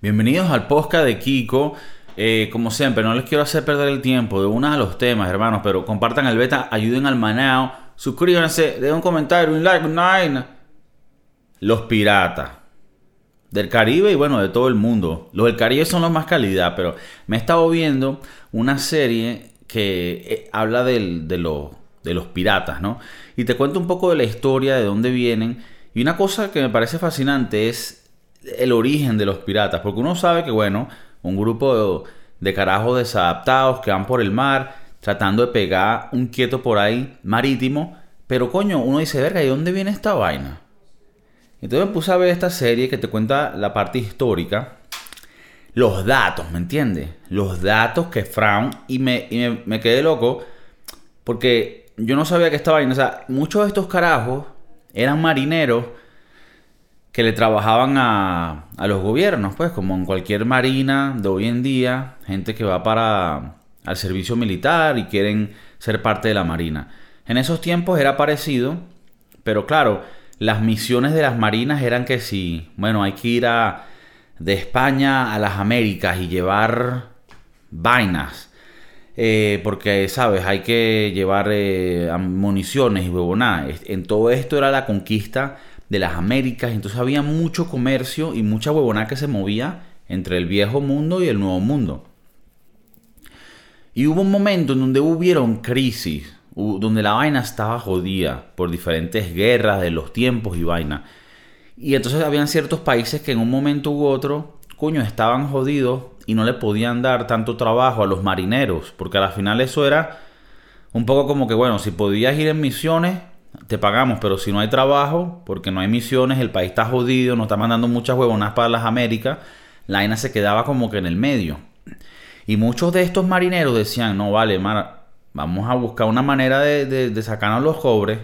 Bienvenidos al podcast de Kiko. Eh, como siempre, no les quiero hacer perder el tiempo de uno de los temas, hermanos, pero compartan el beta, ayuden al manao, suscríbanse, den un comentario, un like, nine. Los piratas del Caribe y bueno, de todo el mundo. Los del Caribe son los más calidad, pero me he estado viendo una serie que eh, habla de los piratas, ¿no? Y te cuento un poco de la historia, de dónde vienen. Y una cosa que me parece fascinante es el origen de los piratas, porque uno sabe que, bueno, un grupo de, carajos desadaptados que van por el mar tratando de pegar un quieto por ahí marítimo, pero coño, uno dice, verga, ¿y dónde viene esta vaina? Entonces me puse a ver esta serie que te cuenta la parte histórica, los datos, ¿me entiendes? Los datos que Fraun, y me, y me, me quedé loco, porque yo no sabía que esta vaina, o sea, muchos de estos carajos eran marineros que le trabajaban a, a, los gobiernos, pues como en cualquier marina de hoy en día, gente que va para al servicio militar y quieren ser parte de la marina. En esos tiempos era parecido, pero claro, las misiones de las marinas eran que si, bueno, hay que ir a, de España a las Américas y llevar vainas. Eh, porque, ¿sabes? Hay que llevar eh, municiones y huevonadas. En todo esto era la conquista de las Américas, entonces había mucho comercio y mucha huevona que se movía entre el viejo mundo y el nuevo mundo. Y hubo un momento en donde hubieron crisis, donde la vaina estaba jodida por diferentes guerras de los tiempos y vaina. Y entonces habían ciertos países que en un momento u otro, coño, estaban jodidos y no le podían dar tanto trabajo a los marineros, porque al final eso era un poco como que, bueno, si podías ir en misiones, te pagamos, pero si no hay trabajo, porque no hay misiones, el país está jodido, nos está mandando muchas huevonas para las Américas, la vaina se quedaba como que en el medio. Y muchos de estos marineros decían, no vale, mar, vamos a buscar una manera de, de, sacarnos los cobres.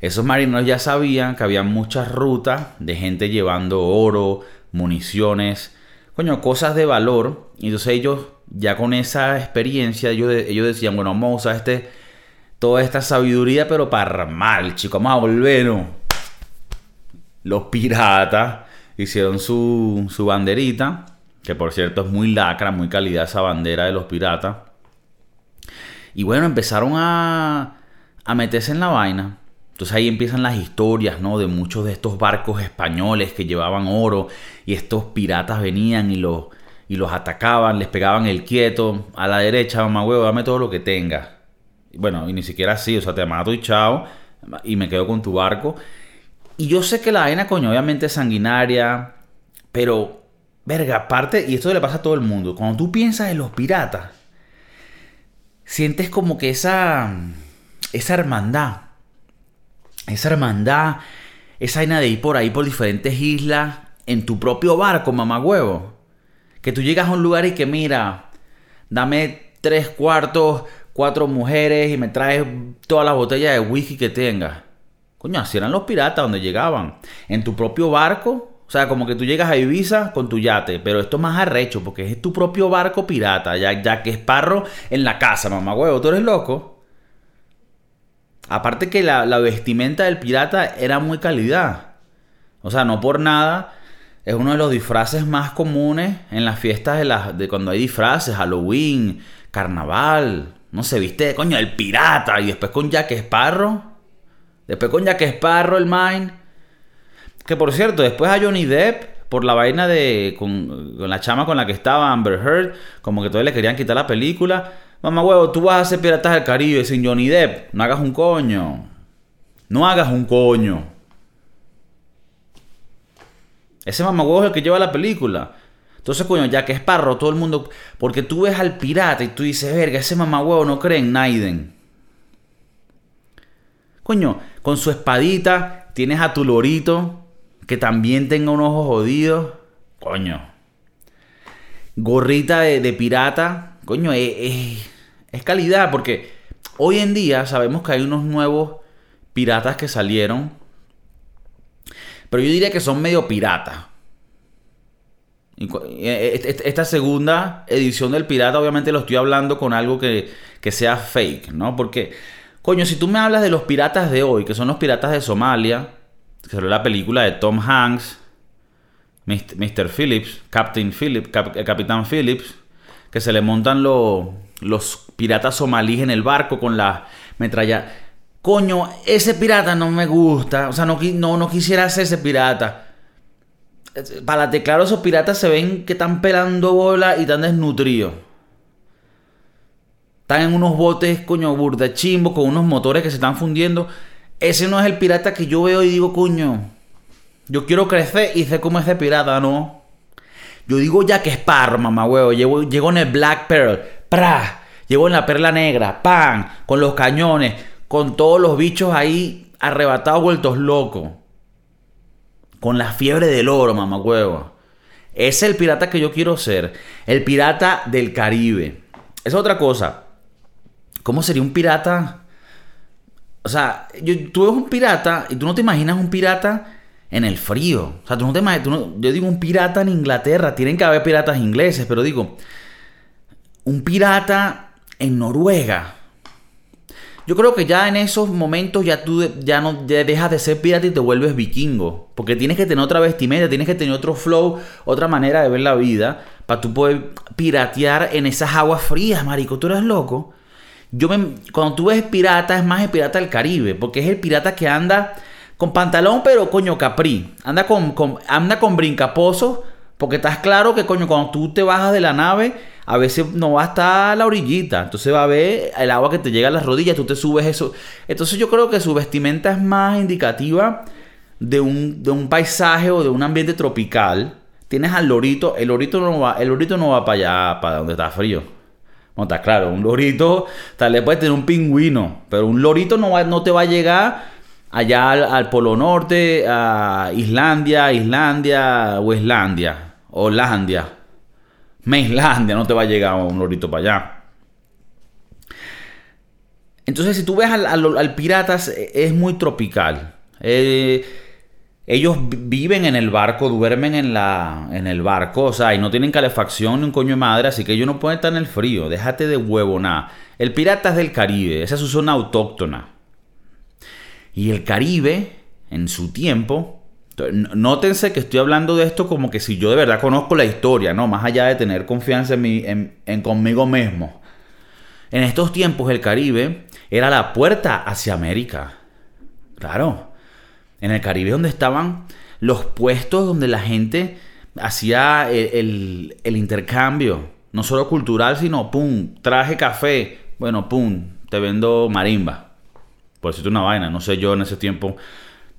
Esos marineros ya sabían que había muchas rutas de gente llevando oro, municiones, coño, cosas de valor. Y entonces ellos, ya con esa experiencia, ellos, ellos decían, bueno, vamos a usar este toda esta sabiduría, pero para mal, chicos. Vamos a volver. Los piratas hicieron su, su banderita, que por cierto es muy lacra, muy calidad esa bandera de los piratas. Y bueno, empezaron a, a meterse en la vaina. Entonces ahí empiezan las historias, ¿no? De muchos de estos barcos españoles que llevaban oro y estos piratas venían y los, y los atacaban, les pegaban el quieto. A la derecha, mamá huevo, dame todo lo que tengas. Bueno, y ni siquiera así, o sea, te mato y chao, y me quedo con tu barco. Y yo sé que la vaina, coño, obviamente es sanguinaria, pero, verga, aparte, y esto le pasa a todo el mundo, cuando tú piensas en los piratas, sientes como que esa, esa hermandad, esa hermandad, esa vaina de ir por ahí por diferentes islas, en tu propio barco, mamagüevo. Que tú llegas a un lugar y que mira, dame tres cuartos cuatro mujeres y me traes todas las botellas de whisky que tengas. Coño, así eran los piratas donde llegaban. En tu propio barco. O sea, como que tú llegas a Ibiza con tu yate. Pero esto es más arrecho porque es tu propio barco pirata. Ya, ya que es parro en la casa, mamá huevo. ¿Tú eres loco? Aparte que la, vestimenta del pirata era muy calidad. O sea, no por nada. Es uno de los disfraces más comunes en las fiestas de, las, de cuando hay disfraces. Halloween, carnaval. No se viste, coño, el pirata. Y después con Jack Sparrow. Después con Jack Sparrow, el Mine. Que por cierto, después a Johnny Depp, por la vaina de. Con, la chama con la que estaba Amber Heard, como que todos le querían quitar la película. Mamá huevo, tú vas a hacer Piratas del Caribe sin Johnny Depp. No hagas un coño. No hagas un coño. Ese mamá es el que lleva la película. Entonces, coño, ya que es parro, todo el mundo. Porque tú ves al pirata y tú dices, verga, ese huevo no cree en Naiden. Coño, con su espadita tienes a tu lorito que también tenga un ojo jodido. Coño. Gorrita de, pirata. Coño, es, es calidad porque hoy en día sabemos que hay unos nuevos piratas que salieron. Pero yo diría que son medio piratas. Eh, esta segunda edición del Pirata, obviamente lo estoy hablando con algo que, sea fake, ¿no? Porque, coño, si tú me hablas de los piratas de hoy, que son los piratas de Somalia, que salió la película de Tom Hanks, Mr. Phillips, Captain Phillips, Capitán Phillips, que se le montan los piratas somalíes en el barco con la metralla. Coño, ese pirata no me gusta. O sea, no, no, no quisiera ser ese pirata. Para declarar esos piratas se ven que están pelando bola y están desnutridos. Están en unos botes, coño, burda chimbo, con unos motores que se están fundiendo. Ese no es el pirata que yo veo y digo, coño, yo quiero crecer y sé cómo es ese pirata, ¿no? Yo digo ya que es parro, mamá huevo. Llego, en el Black Pearl, ¡pra! Llego en la perla negra, ¡pam! Con los cañones, con todos los bichos ahí arrebatados, vueltos locos. Con la fiebre del oro. Ese es el pirata que yo quiero ser. El pirata del Caribe. Es otra cosa. ¿Cómo sería un pirata? O sea, tú ves un pirata y tú no te imaginas un pirata en el frío. O sea, tú no te imaginas. yo digo un pirata en Inglaterra. Tienen que haber piratas ingleses, pero digo, un pirata en Noruega. Yo creo que ya en esos momentos ya tú ya no dejas de ser pirata y te vuelves vikingo. Porque tienes que tener otra vestimenta, tienes que tener otro flow, otra manera de ver la vida. Para tú poder piratear en esas aguas frías, marico. Tú eres loco. Yo me, cuando tú ves pirata, es más el pirata del Caribe, porque es el pirata que anda con pantalón, pero coño capri. Anda con, anda con brincaposo, porque estás claro que coño, cuando tú te bajas de la nave, a veces no va a estar la orillita. Entonces va a ver el agua que te llega a las rodillas, tú te subes eso. Entonces yo creo que su vestimenta es más indicativa de un, de un paisaje o de un ambiente tropical. Tienes al lorito, el lorito no va, el lorito no va para allá, para donde está frío. No, está claro, un lorito, tal vez puede tener un pingüino, pero un lorito no, va, no te va a llegar allá al, Polo Norte, a Islandia, Islandia o Islandia, Hollandia. Islandia no te va a llegar un lorito para allá. Entonces, si tú ves al, al, Piratas, es muy tropical. Eh, ellos viven en el barco, duermen en, la, en el barco, o sea, y no tienen calefacción ni un coño de madre, así que ellos no pueden estar en el frío. Déjate de huevo nada. El pirata es del Caribe, esa es su zona autóctona. Y el Caribe, en su tiempo, nótense que estoy hablando de esto como que si yo de verdad conozco la historia, ¿no? Más allá de tener confianza en, mí, en conmigo mismo. En estos tiempos el Caribe era la puerta hacia América. Claro en el Caribe donde estaban los puestos donde la gente hacía el, intercambio, no solo cultural, sino, pum, traje café, bueno, pum, te vendo marimba, por decirte una vaina, no sé yo en ese tiempo,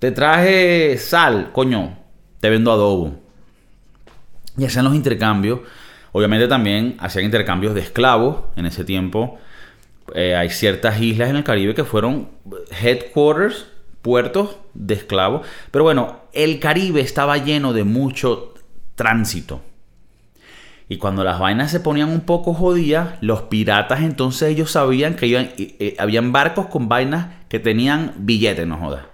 te traje sal, coño, te vendo adobo. Y hacían los intercambios, obviamente también hacían intercambios de esclavos en ese tiempo. Eh, hay ciertas islas en el Caribe que fueron headquarters puertos de esclavos. Pero bueno, el Caribe estaba lleno de mucho tránsito. Y cuando las vainas se ponían un poco jodidas, los piratas entonces ellos sabían que iban, eh, habían barcos con vainas que tenían billetes, no jodas.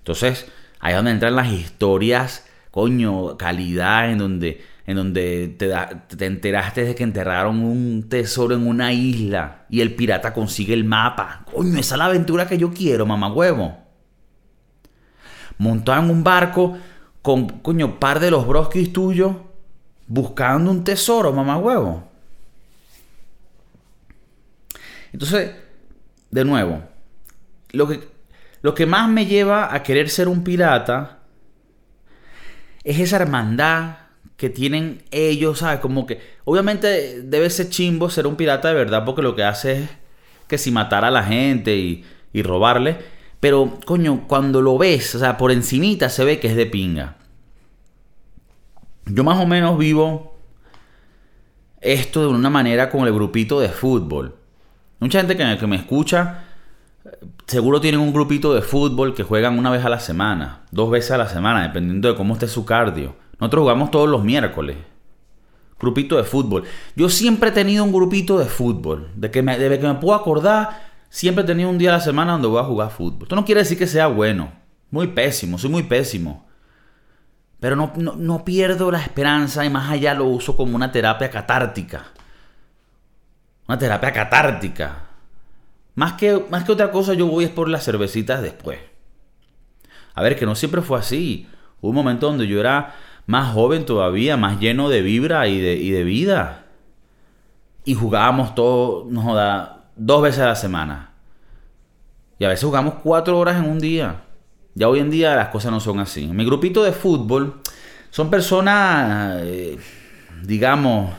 Entonces, ahí es donde entran las historias, coño, calidad, en donde, en donde te, te enteraste de que enterraron un tesoro en una isla y el pirata consigue el mapa. Coño, esa es la aventura que yo quiero, mamá huevo montado en un barco con, coño, par de los broskis tuyos buscando un tesoro, mamá huevo. Entonces, de nuevo, lo que, lo que más me lleva a querer ser un pirata es esa hermandad que tienen ellos, ¿sabes? Como que, obviamente debe ser chimbo ser un pirata de verdad, porque lo que hace es que si matar a la gente y, y robarle, pero, coño, cuando lo ves, o sea, por encimita se ve que es de pinga. Yo más o menos vivo esto de una manera con el grupito de fútbol. Mucha gente que, que me escucha seguro tienen un grupito de fútbol que juegan una vez a la semana, dos veces a la semana, dependiendo de cómo esté su cardio. Nosotros jugamos todos los miércoles. Grupito de fútbol. Yo siempre he tenido un grupito de fútbol. De que me, de que me puedo acordar, Siempre he tenido un día a la semana donde voy a jugar fútbol. Esto no quiere decir que sea bueno. Muy pésimo, soy muy pésimo. Pero no, no, pierdo la esperanza y más allá lo uso como una terapia catártica. Una terapia catártica. Más que, más que otra cosa yo voy es por las cervecitas después. A ver, que no siempre fue así. Hubo un momento donde yo era más joven todavía, más lleno de vibra y de, y de vida. Y jugábamos todo, dos veces a la semana. Y a veces jugamos cuatro horas en un día. Ya hoy en día las cosas no son así. mi grupito de fútbol son personas, eh, digamos,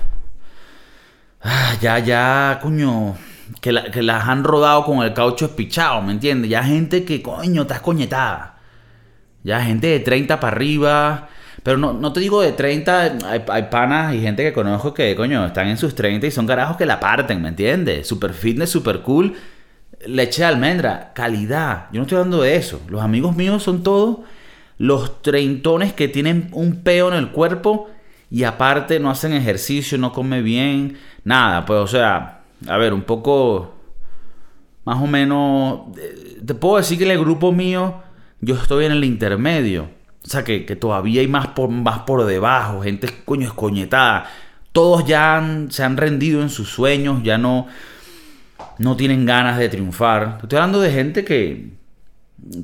ah, ya, ya, coño, que, las han rodado con el caucho espichado, ¿me entiendes? Ya gente que, coño, estás coñetada. Ya gente de 30 para arriba. Pero no, no te digo de 30, hay, hay, panas y gente que conozco que, coño, están en sus 30 y son carajos que la parten, ¿me entiendes? Super fitness, super cool. Leche de almendra, calidad. Yo no estoy hablando de eso. Los amigos míos son todos los treintones que tienen un peo en el cuerpo y aparte no hacen ejercicio, no comen bien, nada. Pues, o sea, a ver, un poco, más o menos, eh, te puedo decir que en el grupo mío yo estoy en el intermedio. O sea, que, todavía hay más por, más por debajo, gente coño escoñetada. Todos ya se han rendido en sus sueños, ya no, no tienen ganas de triunfar. Estoy hablando de gente que,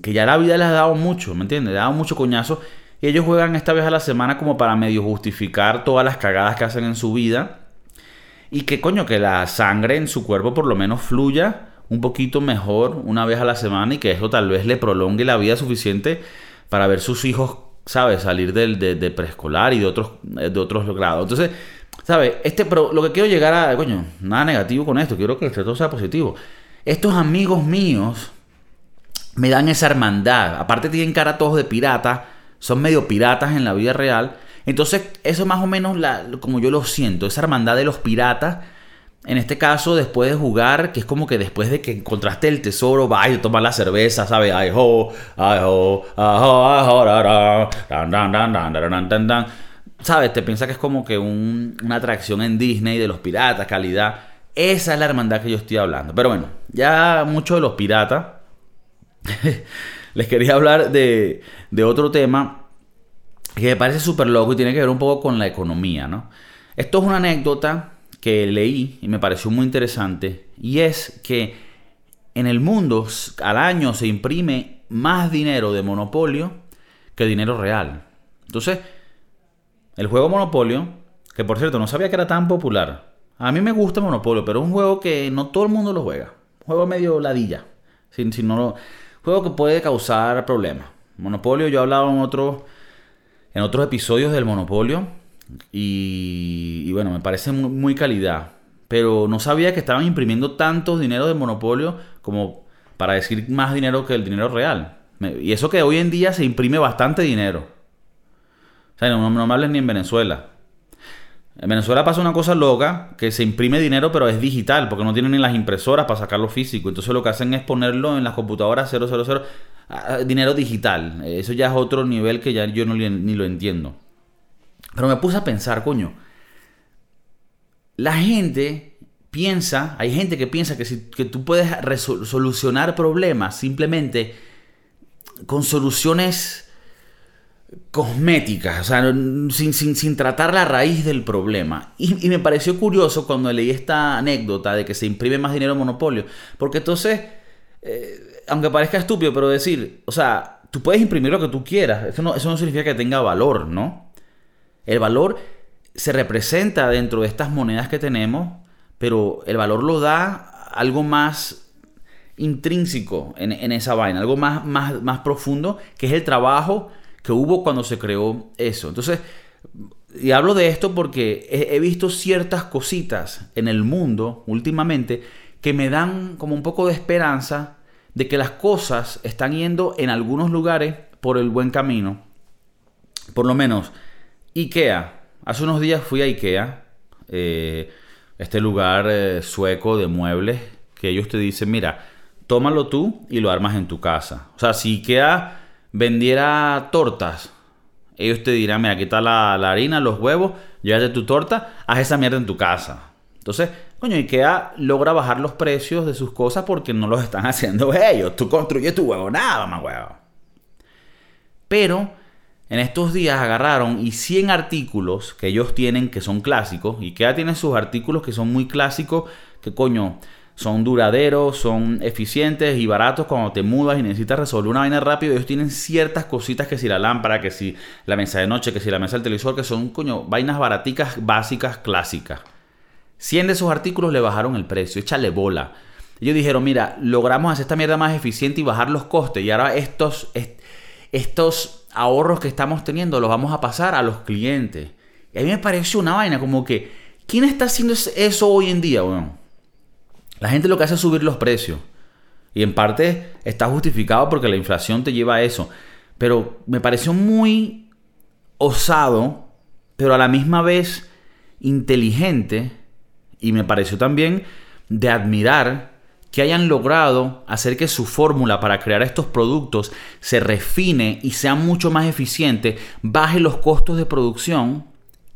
que ya la vida les ha dado mucho, ¿me entiendes? Le ha dado mucho coñazo. Y ellos juegan esta vez a la semana como para medio justificar todas las cagadas que hacen en su vida y que coño, que la sangre en su cuerpo por lo menos fluya un poquito mejor una vez a la semana y que eso tal vez le prolongue la vida suficiente para ver sus hijos, ¿sabes? Salir del, de, preescolar y de otros, de otros grados. Entonces, ¿sabes? Este, pero lo que quiero llegar a, coño, nada negativo con esto, quiero que todo sea positivo. Estos amigos míos me dan esa hermandad. Aparte tienen cara todos de pirata, son medio piratas en la vida real entonces, eso es más o menos como yo lo siento, esa hermandad de los piratas. En este caso, después de jugar, que es como que después de que encontraste el tesoro, vas y la cerveza, ¿sabes? Ay, ho, ay, ho, ¿Sabes? Te piensas que es como que una atracción en Disney de los piratas, calidad. Esa es la hermandad que yo estoy hablando. Pero bueno, ya mucho de los piratas. Les quería hablar de, de otro tema que me parece súper loco y tiene que ver un poco con la economía, ¿no? Esto es una anécdota que leí y me pareció muy interesante y es que en el mundo al año se imprime más dinero de monopolio que dinero real. Entonces, el juego Monopolio, que por cierto no sabía que era tan popular. A mí me gusta Monopolio, pero es un juego que no todo el mundo lo juega. Juego medio ladilla. Sin, si no juego que puede causar problemas. Monopolio, yo he hablado en otros en otros episodios del Monopolio. Y, bueno, me parece muy, calidad. Pero no sabía que estaban imprimiendo tanto dinero de Monopolio como para decir más dinero que el dinero real. Y eso que hoy en día se imprime bastante dinero. O sea, no, no me ni en Venezuela. En Venezuela pasa una cosa loca, que se imprime dinero pero es digital, porque no tienen ni las impresoras para sacarlo físico. Entonces lo que hacen es ponerlo en las computadoras 000 dinero digital. Eso ya es otro nivel que ya yo no, ni lo entiendo. Pero me puse a pensar, coño. La gente piensa, hay gente que piensa que, si, que tú puedes solucionar problemas simplemente con soluciones cosméticas, o sea, sin, sin, tratar la raíz del problema. Y, me pareció curioso cuando leí esta anécdota de que se imprime más dinero en monopolio, porque entonces eh, aunque parezca estúpido, pero decir, o sea, tú puedes imprimir lo que tú quieras. Eso no, eso no significa que tenga valor, ¿no? El valor se representa dentro de estas monedas que tenemos, pero el valor lo da algo más intrínseco en, esa vaina, algo más, más, más profundo, que es el trabajo que hubo cuando se creó eso. Entonces, y hablo de esto porque he visto ciertas cositas en el mundo últimamente que me dan como un poco de esperanza de que las cosas están yendo en algunos lugares por el buen camino. Por lo menos, IKEA. Hace unos días fui a IKEA, eh, este lugar eh, sueco de muebles, que ellos te dicen, mira, tómalo tú y lo armas en tu casa. O sea, si IKEA vendiera tortas, ellos te dirán, mira, está la, la harina, los huevos, llévate tu torta, haz esa mierda en tu casa. Entonces, Coño, IKEA logra bajar los precios de sus cosas porque no los están haciendo ellos. Tú construyes tu huevo, nada más huevo. Pero en estos días agarraron y 100 artículos que ellos tienen que son clásicos. IKEA tiene sus artículos que son muy clásicos. Que coño, son duraderos, son eficientes y baratos cuando te mudas y necesitas resolver una vaina rápido. Ellos tienen ciertas cositas que si la lámpara, que si la mesa de noche, que si la mesa del televisor, que son, coño, vainas baraticas, básicas, clásicas. 100 de esos artículos le bajaron el precio, échale bola. Ellos dijeron, mira, logramos hacer esta mierda más eficiente y bajar los costes. Y ahora estos, estos ahorros que estamos teniendo los vamos a pasar a los clientes. Y a mí me pareció una vaina como que, ¿quién está haciendo eso hoy en día, bueno? La gente lo que hace es subir los precios. Y en parte está justificado porque la inflación te lleva a eso. Pero me pareció muy osado, pero a la misma vez inteligente. Y me pareció también de admirar que hayan logrado hacer que su fórmula para crear estos productos se refine y sea mucho más eficiente, baje los costos de producción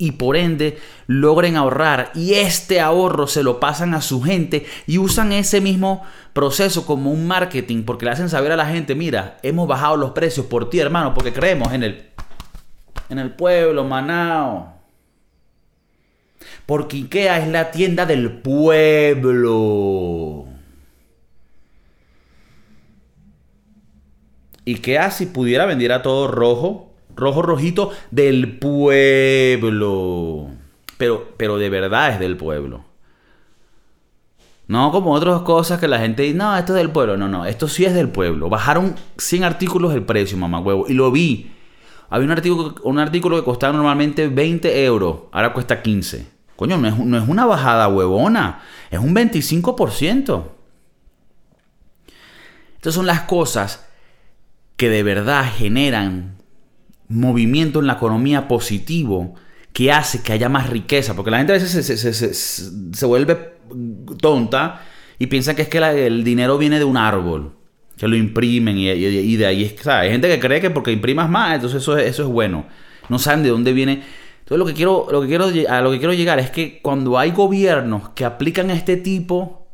y por ende logren ahorrar y este ahorro se lo pasan a su gente y usan ese mismo proceso como un marketing porque le hacen saber a la gente, mira, hemos bajado los precios por ti hermano porque creemos en el en el pueblo, Manao. Porque Ikea es la tienda del pueblo. Ikea si pudiera vender a todo rojo, rojo rojito del pueblo. Pero, pero de verdad es del pueblo. No como otras cosas que la gente dice, no, esto es del pueblo. No, no, esto sí es del pueblo. Bajaron 100 artículos el precio, mamá huevo. Y lo vi. Había un artículo, un artículo que costaba normalmente 20 euros. Ahora cuesta 15. Coño, no es, no es una bajada huevona. Es un 25%. Estas son las cosas que de verdad generan movimiento en la economía positivo que hace que haya más riqueza. Porque la gente a veces se, vuelve tonta y piensa que es que el dinero viene de un árbol, que lo imprimen y, de ahí es... Hay gente que cree que porque imprimas más, entonces eso, eso es bueno. No saben de dónde viene. Entonces lo que, quiero, lo que quiero, a lo que quiero llegar es que cuando hay gobiernos que aplican este tipo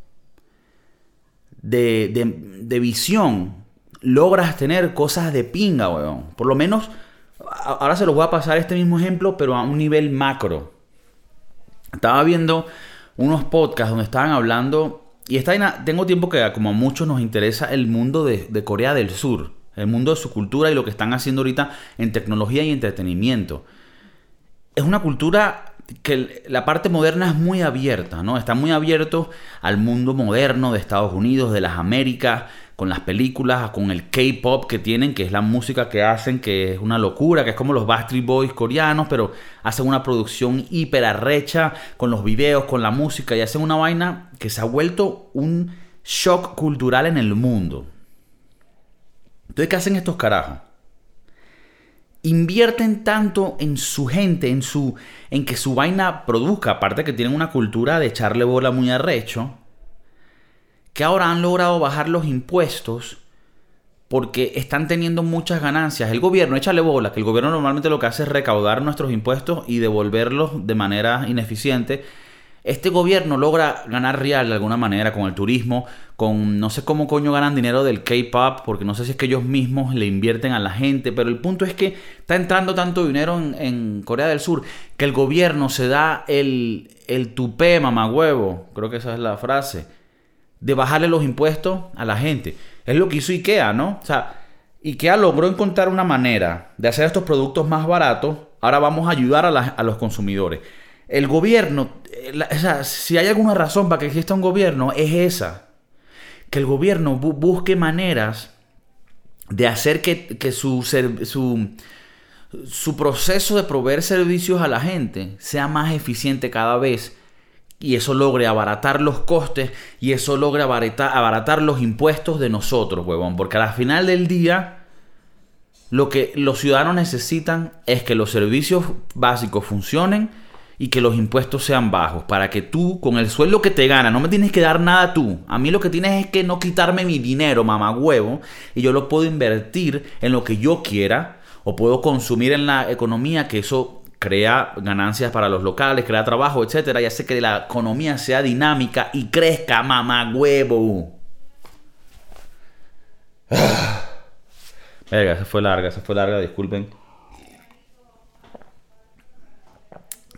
de, de, de visión, logras tener cosas de pinga, weón. Por lo menos ahora se los voy a pasar este mismo ejemplo, pero a un nivel macro. Estaba viendo unos podcasts donde estaban hablando, y está tengo tiempo que como a muchos nos interesa el mundo de, de Corea del Sur, el mundo de su cultura y lo que están haciendo ahorita en tecnología y entretenimiento. Es una cultura que la parte moderna es muy abierta, ¿no? Está muy abierto al mundo moderno de Estados Unidos, de las Américas, con las películas, con el K-pop que tienen, que es la música que hacen, que es una locura, que es como los Backstreet Boys coreanos, pero hacen una producción hiper arrecha con los videos, con la música y hacen una vaina que se ha vuelto un shock cultural en el mundo. Entonces, ¿qué hacen estos carajos? Invierten tanto en su gente, en su en que su vaina produzca, aparte que tienen una cultura de echarle bola muy arrecho que ahora han logrado bajar los impuestos porque están teniendo muchas ganancias. El gobierno, échale bola, que el gobierno normalmente lo que hace es recaudar nuestros impuestos y devolverlos de manera ineficiente. Este gobierno logra ganar real de alguna manera con el turismo, con no sé cómo coño ganan dinero del K-pop, porque no sé si es que ellos mismos le invierten a la gente, pero el punto es que está entrando tanto dinero en, Corea del Sur que el gobierno se da el, el tupé, mamagüevo, creo que esa es la frase, de bajarle los impuestos a la gente. Es lo que hizo IKEA, ¿no? O sea, IKEA logró encontrar una manera de hacer estos productos más baratos. Ahora vamos a ayudar a, los consumidores. El gobierno, eh, o sea, si hay alguna razón para que exista un gobierno, es esa. Que el gobierno busque maneras de hacer que, que su, su, su proceso de proveer servicios a la gente sea más eficiente cada vez y eso logre abaratar los costes y eso logre abaratar, abaratar los impuestos de nosotros, huevón. Porque al final del día, lo que los ciudadanos necesitan es que los servicios básicos funcionen y que los impuestos sean bajos. Para que tú, con el sueldo que te gana, no me tienes que dar nada tú. A mí lo que tienes es que no quitarme mi dinero, mamá huevo, y yo lo puedo invertir en lo que yo quiera o puedo consumir en la economía que eso crea ganancias para los locales, crea trabajo, etcétera, y hace que la economía sea dinámica y crezca, mamá huevo. Verga, se fue larga, se fue larga, disculpen.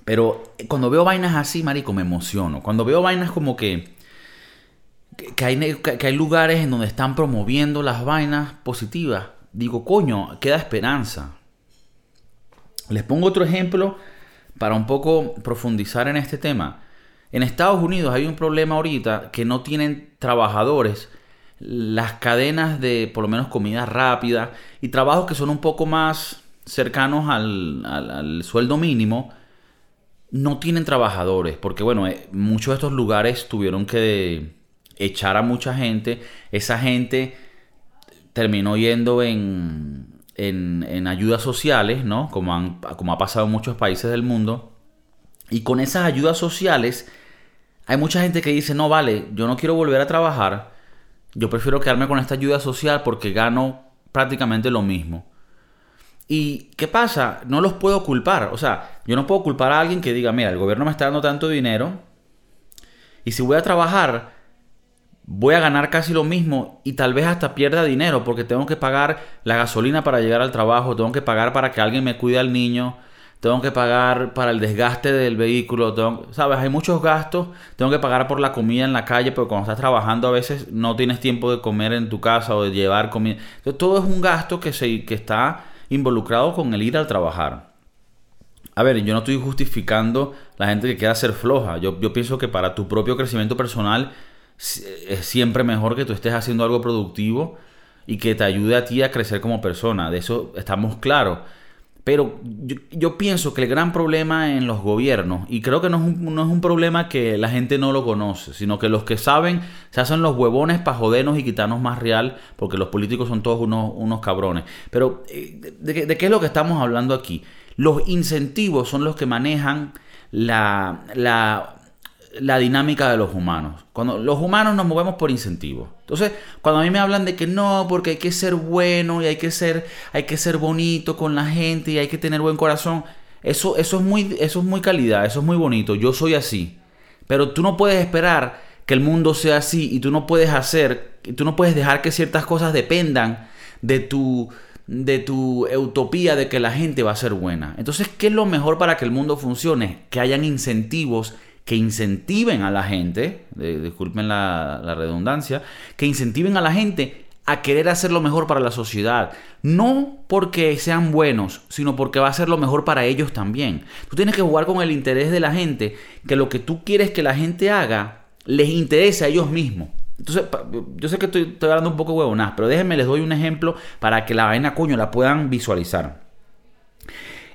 Pero cuando veo vainas así, marico, me emociono. Cuando veo vainas como que que hay, que hay lugares en donde están promoviendo las vainas positivas. Digo, coño, queda esperanza. Les pongo otro ejemplo para un poco profundizar en este tema. En Estados Unidos hay un problema ahorita que no tienen trabajadores las cadenas de por lo menos comida rápida y trabajos que son un poco más cercanos al, sueldo mínimo no tienen trabajadores porque bueno eh, muchos de estos lugares tuvieron que echar a mucha gente esa gente terminó yendo en, en, ayudas sociales no como, como ha pasado en muchos países del mundo y con esas ayudas sociales hay mucha gente que dice, no, vale, yo no quiero volver a trabajar, yo prefiero quedarme con esta ayuda social porque gano prácticamente lo mismo. ¿Y qué pasa? No los puedo culpar. O sea, yo no puedo culpar a alguien que diga, mira, el gobierno me está dando tanto dinero y si voy a trabajar, voy a ganar casi lo mismo y tal vez hasta pierda dinero porque tengo que pagar la gasolina para llegar al trabajo, tengo que pagar para que alguien me cuide al niño, tengo que pagar para el desgaste del vehículo, sabes, hay muchos gastos, tengo que pagar por la comida en la calle, pero cuando estás trabajando a veces no tienes tiempo de comer en tu casa o de llevar comida. Entonces, todo es un gasto que, se, que está involucrado con el ir al trabajar. A ver, yo no estoy justificando la gente que quiera ser floja. Yo, yo pienso que para tu propio crecimiento personal es siempre mejor que tú estés haciendo algo productivo y que te ayude a ti a crecer como persona. De eso estamos claros. Pero yo, pienso que el gran problema en los gobiernos, y creo que no es, un, no es, un, problema que la gente no lo conoce, sino que los que saben se hacen los huevones para jodernos y quitarnos más real, porque los políticos son todos unos, unos cabrones. Pero, eh, ¿de, ¿de, qué es lo que estamos hablando aquí? Los incentivos son los que manejan la, la la dinámica de los humanos. Cuando los humanos nos movemos por incentivos. Entonces, cuando a mí me hablan de que no, porque hay que ser bueno y hay que ser, hay que ser bonito con la gente y hay que tener buen corazón, eso, eso, es muy, eso es muy calidad, eso es muy bonito. Yo soy así. Pero tú no puedes esperar que el mundo sea así y tú no puedes hacer, tú no puedes dejar que ciertas cosas dependan de tu de tu utopía de que la gente va a ser buena. Entonces, ¿qué es lo mejor para que el mundo funcione? Que hayan incentivos que incentiven a la gente, disculpen la, redundancia, que incentiven a la gente a querer hacer lo mejor para la sociedad. No porque sean buenos, sino porque va a ser lo mejor para ellos también. Tú tienes que jugar con el interés de la gente, que lo que tú quieres que la gente haga les interese a ellos mismos. Entonces, yo sé que estoy, estoy hablando un poco huevonás, pero déjenme les doy un ejemplo para que la vaina coño la puedan visualizar.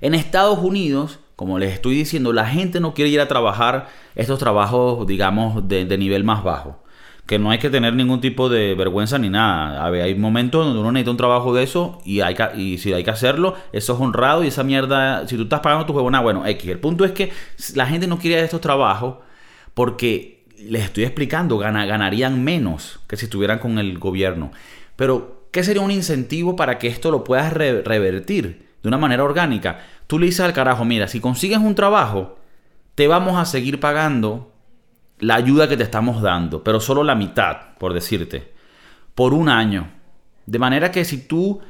En Estados Unidos, como les estoy diciendo, la gente no quiere ir a trabajar estos trabajos, digamos, de, nivel más bajo. Que no hay que tener ningún tipo de vergüenza ni nada. A ver, hay momentos donde uno necesita un trabajo de eso y, si hay que hacerlo, eso es honrado y esa mierda, si tú estás pagando tu juego, nada, bueno, X. El punto es que la gente no quiere estos trabajos porque les estoy explicando, ganarían menos que si estuvieran con el gobierno. Pero, ¿qué sería un incentivo para que esto lo puedas revertir de una manera orgánica? tú le dices al carajo, mira, si consigues un trabajo, te vamos a seguir pagando la ayuda que te estamos dando, pero solo la mitad, por decirte, por un año. De manera que si tú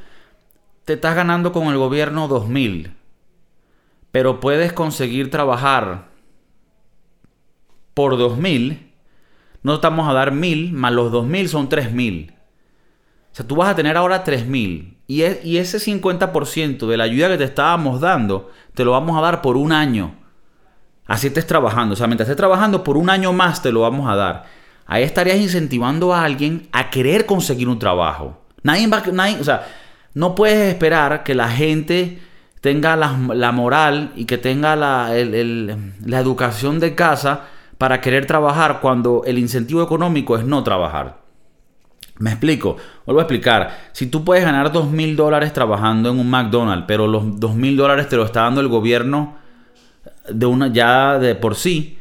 te estás ganando con el gobierno 2.000, pero puedes conseguir trabajar por 2.000, no estamos a dar 1.000, más los 2.000 son 3.000. O sea, tú vas a tener ahora 3.000 y, ese 50% de la ayuda que te estábamos dando, te lo vamos a dar por un año. Así estés trabajando. O sea, mientras estés trabajando, por un año más te lo vamos a dar. Ahí estarías incentivando a alguien a querer conseguir un trabajo. Nadie va, nadie, o sea, no puedes esperar que la gente tenga la, moral y que tenga la, la educación de casa para querer trabajar cuando el incentivo económico es no trabajar. Me explico, vuelvo a explicar. Si tú puedes ganar dos mil dólares trabajando en un McDonald's, pero los dos mil dólares te lo está dando el gobierno de una ya de por sí.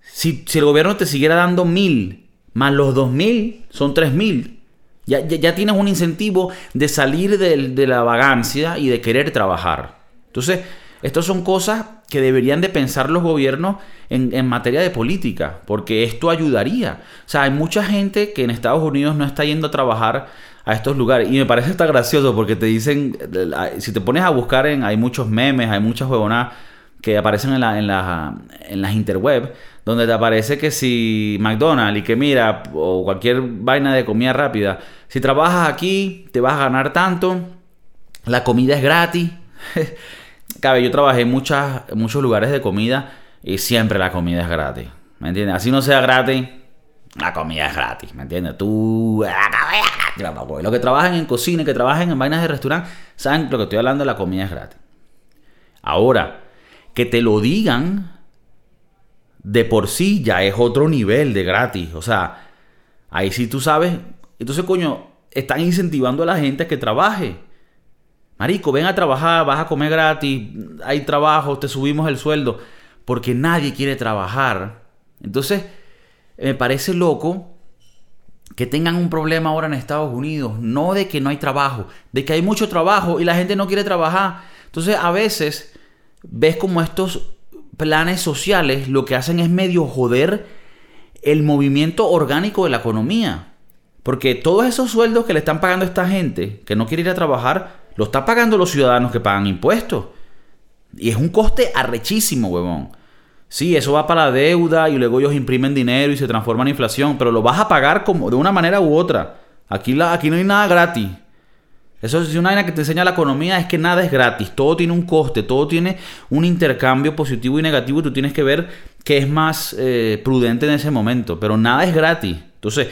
Si, el gobierno te siguiera dando mil, más los dos mil, son tres mil. Ya, ya, tienes un incentivo de salir de, de la vagancia y de querer trabajar. Entonces, estas son cosas que deberían de pensar los gobiernos en, materia de política, porque esto ayudaría. O sea, hay mucha gente que en Estados Unidos no está yendo a trabajar a estos lugares. Y me parece hasta gracioso porque te dicen, si te pones a buscar en, hay muchos memes, hay muchas huevonadas que aparecen en, la, en, en las interweb, donde te aparece que si McDonald's y que mira, o cualquier vaina de comida rápida, si trabajas aquí te vas a ganar tanto, la comida es gratis. Cabe, yo trabajé en, muchos lugares de comida y siempre la comida es gratis. ¿Me entiendes? Así no sea gratis, la comida es gratis. ¿Me entiendes? Tú, comida Los que trabajan en cocina, que trabajan en vainas de restaurante, saben lo que estoy hablando, la comida es gratis. Ahora, que te lo digan de por sí ya es otro nivel de gratis. O sea, ahí sí tú sabes. Entonces, coño, están incentivando a la gente a que trabaje. Marico, ven a trabajar, vas a comer gratis, hay trabajo, te subimos el sueldo. Porque nadie quiere trabajar. Entonces, me parece loco que tengan un problema ahora en Estados Unidos. No de que no hay trabajo, de que hay mucho trabajo y la gente no quiere trabajar. Entonces, a veces ves como estos planes sociales lo que hacen es medio joder el movimiento orgánico de la economía. Porque todos esos sueldos que le están pagando a esta gente que no quiere ir a trabajar, lo está pagando los ciudadanos que pagan impuestos. Y es un coste arrechísimo, huevón. Sí, eso va para la deuda y luego ellos imprimen dinero y se transforma en inflación, pero lo vas a pagar como de una manera u otra. Aquí, la, aquí no hay nada gratis. Eso es una vaina que te enseña la economía, es que nada es gratis, todo tiene un coste, todo tiene un intercambio positivo y negativo y tú tienes que ver qué es más eh, prudente en ese momento, pero nada es gratis. Entonces,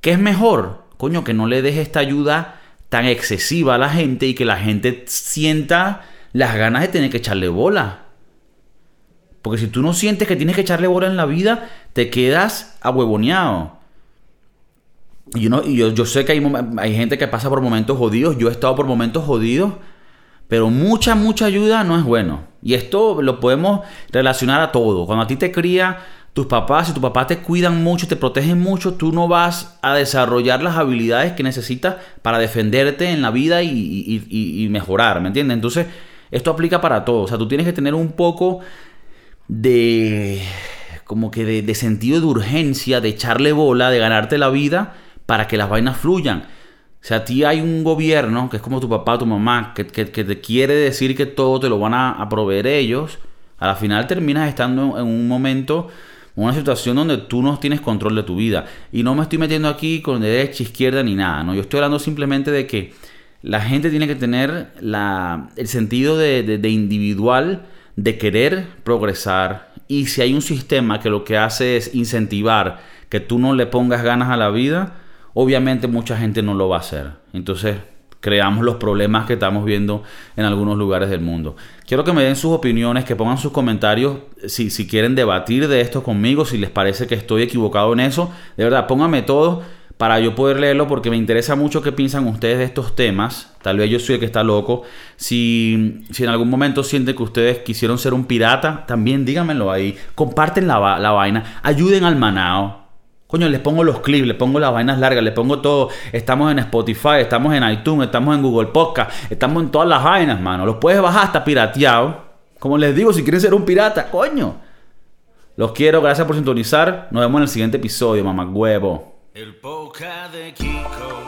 ¿qué es mejor? Coño, que no le dejes esta ayuda tan excesiva a la gente y que la gente sienta las ganas de tener que echarle bola. Porque si tú no sientes que tienes que echarle bola en la vida, te quedas ahuevoneado. Y, yo, sé que hay, hay gente que pasa por momentos jodidos, yo he estado por momentos jodidos, pero mucha, mucha ayuda no es bueno. Y esto lo podemos relacionar a todo. Cuando a ti te cría tus papás, si tus papás te cuidan mucho, te protegen mucho, tú no vas a desarrollar las habilidades que necesitas para defenderte en la vida y, mejorar, ¿me entiendes? Entonces, esto aplica para todo. O sea, tú tienes que tener un poco de como que de, sentido de urgencia, de echarle bola, de ganarte la vida para que las vainas fluyan. O sea, a ti hay un gobierno que es como tu papá, tu mamá, que, que, te quiere decir que todo te lo van a, proveer ellos. A la final terminas estando en un momento, una situación donde tú no tienes control de tu vida. Y no me estoy metiendo aquí con derecha, izquierda ni nada. ¿no? Yo estoy hablando simplemente de que la gente tiene que tener la, el sentido de, de, de individual de querer progresar. Y si hay un sistema que lo que hace es incentivar que tú no le pongas ganas a la vida, obviamente mucha gente no lo va a hacer. Entonces creamos los problemas que estamos viendo en algunos lugares del mundo. Quiero que me den sus opiniones, que pongan sus comentarios si, si quieren debatir de esto conmigo, si les parece que estoy equivocado en eso. De verdad, pónganme todo para yo poder leerlo porque me interesa mucho qué piensan ustedes de estos temas. Tal vez yo soy el que está loco. Si, si en algún momento sienten que ustedes quisieron ser un pirata, también díganmelo ahí. Comparten la, la vaina. Ayuden al manao. Coño, les pongo los clips, les pongo las vainas largas, les pongo todo. Estamos en Spotify, estamos en iTunes, estamos en Google Podcast, estamos en todas las vainas, mano. Los puedes bajar hasta pirateado. Como les digo, si quieren ser un pirata, coño. Los quiero, gracias por sintonizar. Nos vemos en el siguiente episodio, mamá huevo. El de Kiko.